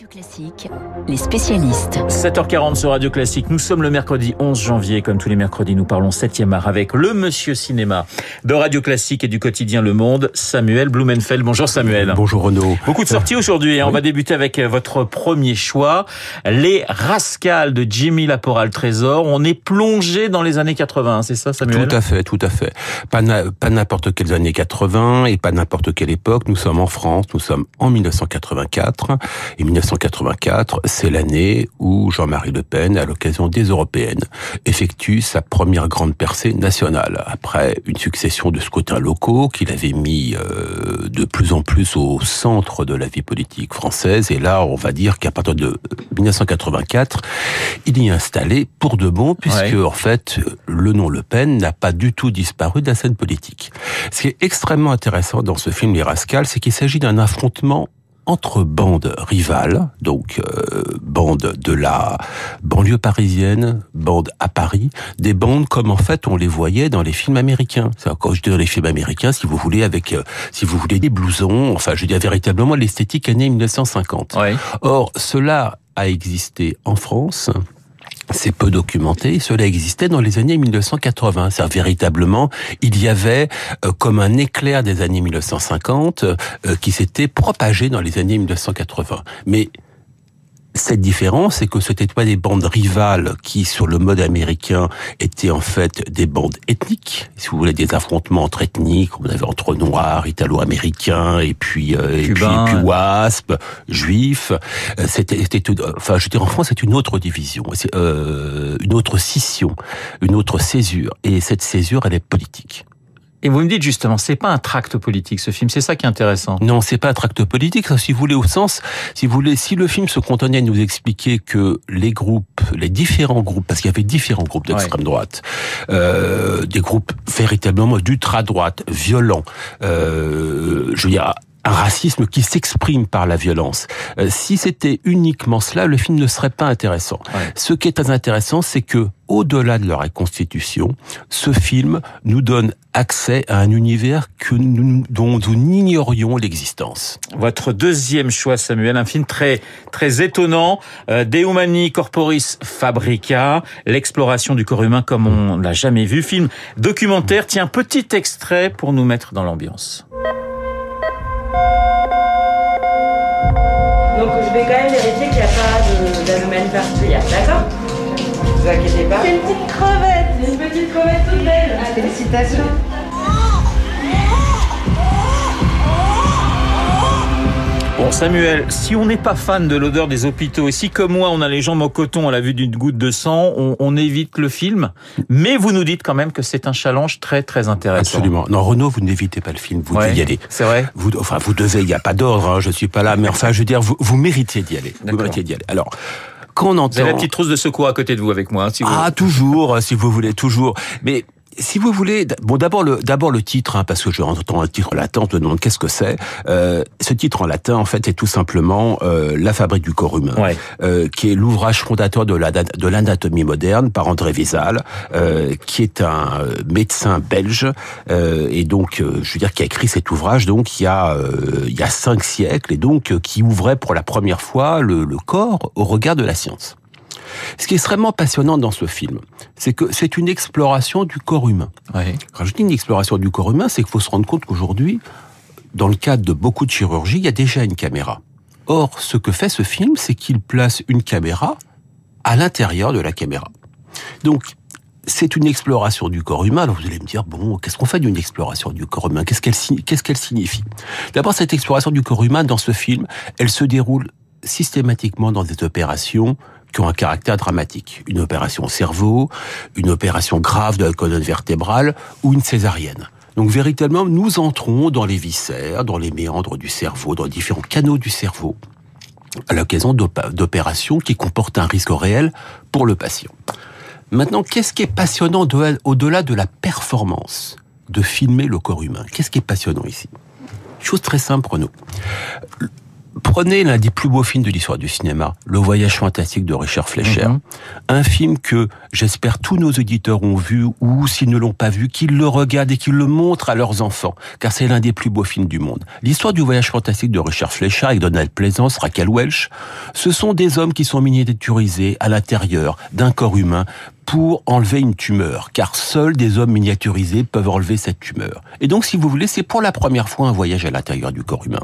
Radio Classique, les spécialistes. 7h40 sur Radio Classique. Nous sommes le mercredi 11 janvier. Comme tous les mercredis, nous parlons 7e art avec le monsieur cinéma de Radio Classique et du quotidien Le Monde, Samuel Blumenfeld. Bonjour Samuel. Bonjour Renaud. Beaucoup de sorties aujourd'hui. On va débuter avec votre premier choix. Les Rascals de Jimmy Laporal Trésor. On est plongé dans les années 80, c'est ça Samuel? Tout à fait, tout à fait. Pas n'importe quelles années 80 et pas n'importe quelle époque. Nous sommes en France, nous sommes en 1984. Et 1984, c'est l'année où Jean-Marie Le Pen, à l'occasion des européennes, effectue sa première grande percée nationale. Après une succession de scrutins locaux qu'il avait mis euh, de plus en plus au centre de la vie politique française. Et là, on va dire qu'à partir de 1984, il y est installé pour de bon, puisque en fait, le nom Le Pen n'a pas du tout disparu de la scène politique. Ce qui est extrêmement intéressant dans ce film Les Rascals, c'est qu'il s'agit d'un affrontement entre bandes rivales, donc euh, bandes de la banlieue parisienne, bandes à Paris, des bandes comme en fait on les voyait dans les films américains. C'est quand je dis dans les films américains, si vous voulez, avec euh, si vous voulez des blousons, enfin je dis véritablement l'esthétique année 1950. Or cela a existé en France c'est peu documenté. Cela existait dans les années 1980. C'est véritablement, il y avait euh, comme un éclair des années 1950 euh, qui s'était propagé dans les années 1980. Mais cette différence, c'est que ce n'étaient pas des bandes rivales qui, sur le mode américain, étaient en fait des bandes ethniques. Si vous voulez, des affrontements entre ethniques, on avait entre noirs, italo-américains, et puis, euh, et puis, puis wasp, juifs. Euh, c'était, enfin, je veux dire, en France, c'est une autre division, c'est euh, une autre scission, une autre césure. Et cette césure, elle est politique. Et vous me dites justement, c'est pas un tract politique ce film, c'est ça qui est intéressant. Non, c'est pas un tract politique, si vous voulez au sens, si vous voulez, si le film se contenait à nous expliquer que les groupes, les différents groupes, parce qu'il y avait différents groupes d'extrême droite, euh, des groupes véritablement d'ultra droite, violents, euh, je veux dire un racisme qui s'exprime par la violence. Euh, si c'était uniquement cela, le film ne serait pas intéressant. Ce qui est très intéressant, c'est que au-delà de leur constitution, ce film nous donne accès à un univers que nous, dont nous ignorions l'existence. Votre deuxième choix, Samuel, un film très très étonnant, euh, De Humani Corporis Fabrica, l'exploration du corps humain comme on l'a jamais vu, film documentaire. Tiens, petit extrait pour nous mettre dans l'ambiance. Donc je vais quand même vérifier qu'il n'y a pas d'anomalie particulière, d'accord? Ne vous inquiétez pas. C'est une petite crevette une petite crevette toute belle. Félicitations Samuel, si on n'est pas fan de l'odeur des hôpitaux et si comme moi on a les jambes en coton à la vue d'une goutte de sang, on, évite le film. Mais vous nous dites quand même que c'est un challenge très très intéressant. Absolument. Non Renaud, vous n'évitez pas le film, vous devez y aller. C'est vrai. Vous, enfin vous devez, il n'y a pas d'ordre, hein, je suis pas là, mais enfin je veux dire, vous, vous méritez d'y aller. Vous méritez d'y aller. Alors. Quand on entend... Vous avez la petite trousse de secours à côté de vous avec moi. Hein, si vous... Ah, toujours, si vous voulez, toujours. Mais si vous voulez, bon d'abord le d'abord le titre, hein, parce que je entends un titre latin, on me demande qu'est-ce que c'est. Euh, ce titre en latin, en fait, est tout simplement euh, La fabrique du corps humain, euh, qui est l'ouvrage fondateur de la de l'anatomie moderne par André Vézal, euh, qui est un médecin belge euh, et donc euh, je veux dire qui a écrit cet ouvrage donc il y a il y a cinq siècles et donc qui ouvrait pour la première fois le, le corps au regard de la science. Ce qui est extrêmement passionnant dans ce film, c'est que c'est une exploration du corps humain. Quand je dis une exploration du corps humain, c'est qu'il faut se rendre compte qu'aujourd'hui, dans le cadre de beaucoup de chirurgie, il y a déjà une caméra. Or, ce que fait ce film, c'est qu'il place une caméra à l'intérieur de la caméra. Donc, c'est une exploration du corps humain. Alors vous allez me dire, bon, qu'est-ce qu'on fait d'une exploration du corps humain? Qu'est-ce qu'elle qu'est-ce qu'elle signifie? D'abord, cette exploration du corps humain dans ce film, elle se déroule systématiquement dans des opérations qui ont un caractère dramatique. Une opération au cerveau, une opération grave de la colonne vertébrale ou une césarienne. Donc véritablement, nous entrons dans les viscères, dans les méandres du cerveau, dans les différents canaux du cerveau, à l'occasion d'opérations qui comportent un risque réel pour le patient. Maintenant, qu'est-ce qui est passionnant au-delà de la performance de filmer le corps humain? Qu'est-ce qui est passionnant ici? Chose très simple, nous Prenez l'un des plus beaux films de l'histoire du cinéma, Le Voyage fantastique de Richard Fleischer. Mhm. Un film que j'espère tous nos auditeurs ont vu ou s'ils ne l'ont pas vu, qu'ils le regardent et qu'ils le montrent à leurs enfants, car c'est l'un des plus beaux films du monde. L'histoire du Voyage fantastique de Richard Fleischer avec Donald Pleasance, Raquel Welch, ce sont des hommes qui sont miniaturisés à l'intérieur d'un corps humain pour enlever une tumeur, car seuls des hommes miniaturisés peuvent enlever cette tumeur. Et donc, si vous voulez, c'est pour la première fois un voyage à l'intérieur du corps humain.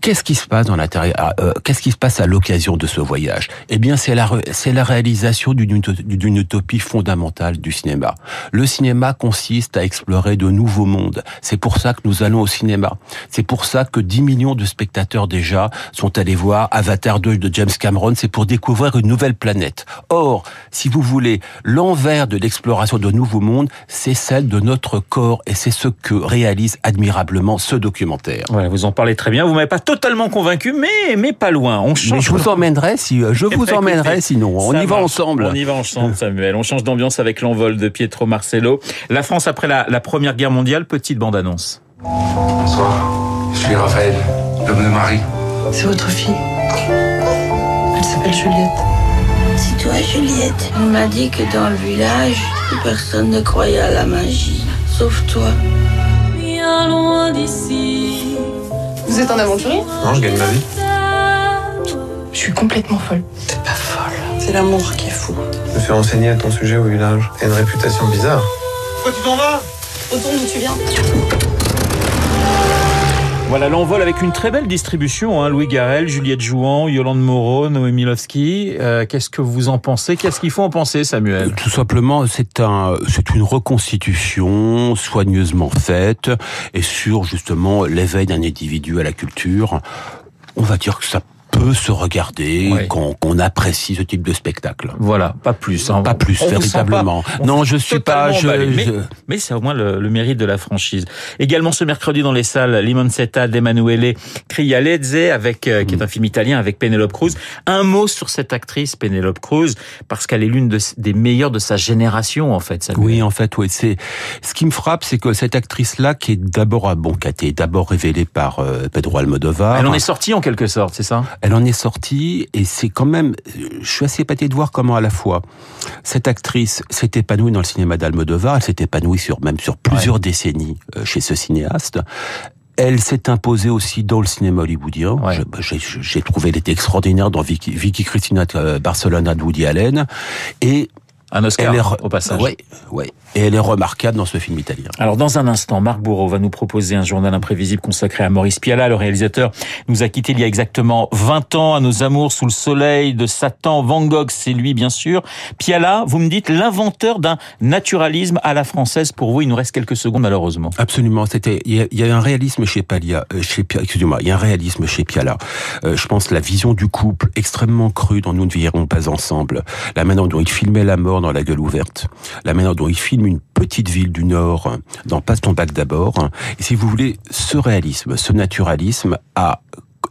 Qu'est-ce qui se passe dans l'intérieur euh, Qu'est-ce qui se passe à l'occasion de ce voyage? Eh bien, c'est la c'est la réalisation d'une d'une utopie fondamentale du cinéma. Le cinéma consiste à explorer de nouveaux mondes. C'est pour ça que nous allons au cinéma. C'est pour ça que 10 millions de spectateurs déjà sont allés voir Avatar 2 de James Cameron. C'est pour découvrir une nouvelle planète. Or, si vous voulez, l'envers de l'exploration de nouveaux mondes, c'est celle de notre corps et c'est ce que réalise admirablement ce documentaire. Voilà, vous en parlez très bien. Vous m'avez pas totalement convaincu, mais mais pas loin. On change. Mais je vous emmènerai si je vous Eh ben, emmènerai écoutez, sinon. On y va marche. ensemble. On y va ensemble, Samuel. On change d'ambiance avec l'envol de Pietro Marcello. La France après la, la Première Guerre mondiale. Petite bande annonce. Bonsoir, je suis Raphaël, l'homme de Marie. C'est votre fille. Elle s'appelle Juliette. C'est toi, Juliette. Elle m'a dit que dans le village, personne ne croyait à la magie, sauf toi. Bien loin d'ici. Vous êtes un aventurier? Non, je gagne ma vie. Je suis complètement folle. T'es pas folle. C'est l'amour qui est fou. Je me fais renseigner à ton sujet au village. T'as une réputation bizarre. Pourquoi tu t'en vas? Retourne où tu viens. Voilà l'envol avec une très belle distribution. Hein. Louis Garrel, Juliette Jouan, Yolande Moreau, Noémie Lovski. Euh, Qu'est-ce que vous en pensez? Qu'est-ce qu'il faut en penser, Samuel? Tout simplement, c'est un, c'est une reconstitution soigneusement faite et sur justement l'éveil d'un individu à la culture. On va dire que ça peut se regarder, Ouais. qu'on apprécie ce type de spectacle. Voilà, pas plus. hein. Pas plus, On véritablement. pas- Non, je suis pas. Je, emballé, mais- je- Mais c'est au moins le, le mérite de la franchise. Également ce mercredi dans les salles, Limoncetta d'Emanuele Crialezze, avec euh, Mm. qui est un film italien avec Penelope Cruz. Un mot sur cette actrice Penelope Cruz parce qu'elle est l'une de- des meilleures de sa génération en fait. Samuel. Oui, en fait, oui. C'est ce qui me frappe, c'est que cette actrice-là, qui est d'abord, ah, bon, qui a été d'abord révélée par euh, Pedro Almodovar. Elle en est sortie en quelque sorte, c'est ça? Elle en est sortie et c'est quand même, je suis assez épaté de voir comment à la fois cette actrice s'est épanouie dans le cinéma d'Almodovar, elle s'est épanouie sur même sur plusieurs décennies euh, chez ce cinéaste. Elle s'est imposée aussi dans le cinéma hollywoodien. Ouais. Bah, J'ai j'ai trouvé elle était extraordinaire dans Vicky, Vicky Cristina euh, Barcelona de Woody Allen et Un Oscar elle est re- au passage. Ouais, ouais. Et elle est remarquable dans ce film italien. Alors dans un instant, Marc Bourreau va nous proposer un journal imprévisible consacré à Maurice Piala. Le réalisateur nous a quittés il y a exactement 20 ans à nos amours sous le soleil de Satan. Van Gogh, c'est lui bien sûr. Piala, vous me dites l'inventeur d'un naturalisme à la française. Pour vous, il nous reste quelques secondes malheureusement. Absolument, c'était il y, a, il y a un réalisme chez Palia, euh, chez excusez-moi, il y a un réalisme chez Piala. Euh, je pense la vision du couple extrêmement crue dont nous ne vieillirons pas ensemble, la manière dont il filmait la mort dans la gueule ouverte, la manière dont il filme une petite ville du Nord dans Passe ton bac d'abord. Et si vous voulez, ce réalisme, ce naturalisme a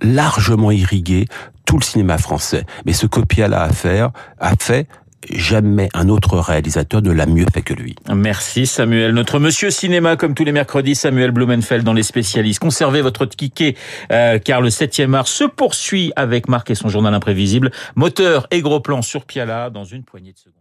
largement irrigué tout le cinéma français. Mais ce que Piala a fait, a fait jamais un autre réalisateur ne l'a mieux fait que lui. Merci Samuel. Notre monsieur cinéma, comme tous les mercredis, Samuel Blumenfeld dans les spécialistes. Conservez votre ticket euh, car le 7e art se poursuit avec Marc et son journal imprévisible. Moteur et gros plan sur Piala dans une poignée de secondes.